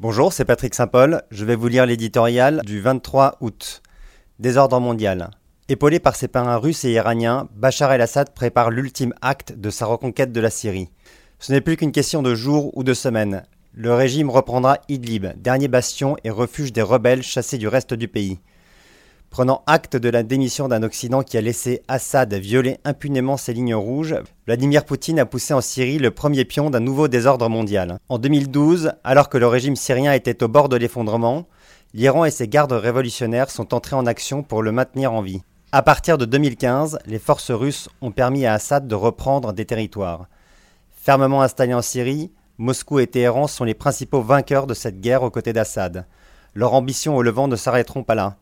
Bonjour, c'est Patrick Saint-Paul. Je vais vous lire l'éditorial du 23 août. Désordre mondial. Épaulé par ses parrains russes et iraniens, Bachar el-Assad prépare l'ultime acte de sa reconquête de la Syrie. Ce n'est plus qu'une question de jours ou de semaines. Le régime reprendra Idlib, dernier bastion et refuge des rebelles chassés du reste du pays. Prenant acte de la démission d'un Occident qui a laissé Assad violer impunément ses lignes rouges, Vladimir Poutine a poussé en Syrie le premier pion d'un nouveau désordre mondial. En 2012, alors que le régime syrien était au bord de l'effondrement, l'Iran et ses gardes révolutionnaires sont entrés en action pour le maintenir en vie. À partir de 2015, les forces russes ont permis à Assad de reprendre des territoires. Fermement installés en Syrie, Moscou et Téhéran sont les principaux vainqueurs de cette guerre aux côtés d'Assad. Leurs ambitions au Levant ne s'arrêteront pas là.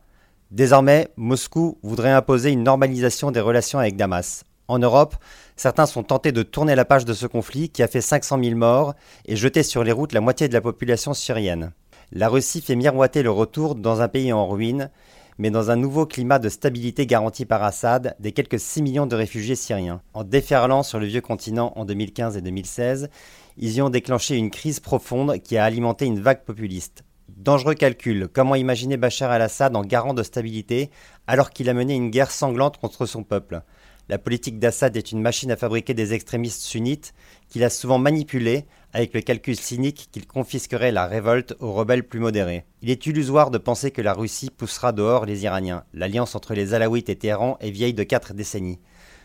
Désormais, Moscou voudrait imposer une normalisation des relations avec Damas. En Europe, certains sont tentés de tourner la page de ce conflit qui a fait 500 000 morts et jeté sur les routes la moitié de la population syrienne. La Russie fait miroiter le retour dans un pays en ruine, mais dans un nouveau climat de stabilité garanti par Assad des quelques 6 millions de réfugiés syriens. En déferlant sur le vieux continent en 2015 et 2016, ils y ont déclenché une crise profonde qui a alimenté une vague populiste. Dangereux calcul. Comment imaginer Bachar al-Assad en garant de stabilité alors qu'il a mené une guerre sanglante contre son peuple? La politique d'Assad est une machine à fabriquer des extrémistes sunnites qu'il a souvent manipulés avec le calcul cynique qu'il confisquerait la révolte aux rebelles plus modérés. Il est illusoire de penser que la Russie poussera dehors les Iraniens. L'alliance entre les Alaouites et Téhéran est vieille de quatre décennies.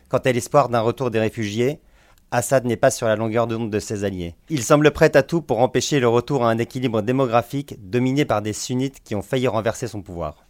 Quant à l'espoir d'un retour des réfugiés, Assad n'est pas sur la longueur d'onde de ses alliés. Il semble prêt à tout pour empêcher le retour à un équilibre démographique dominé par des sunnites qui ont failli renverser son pouvoir.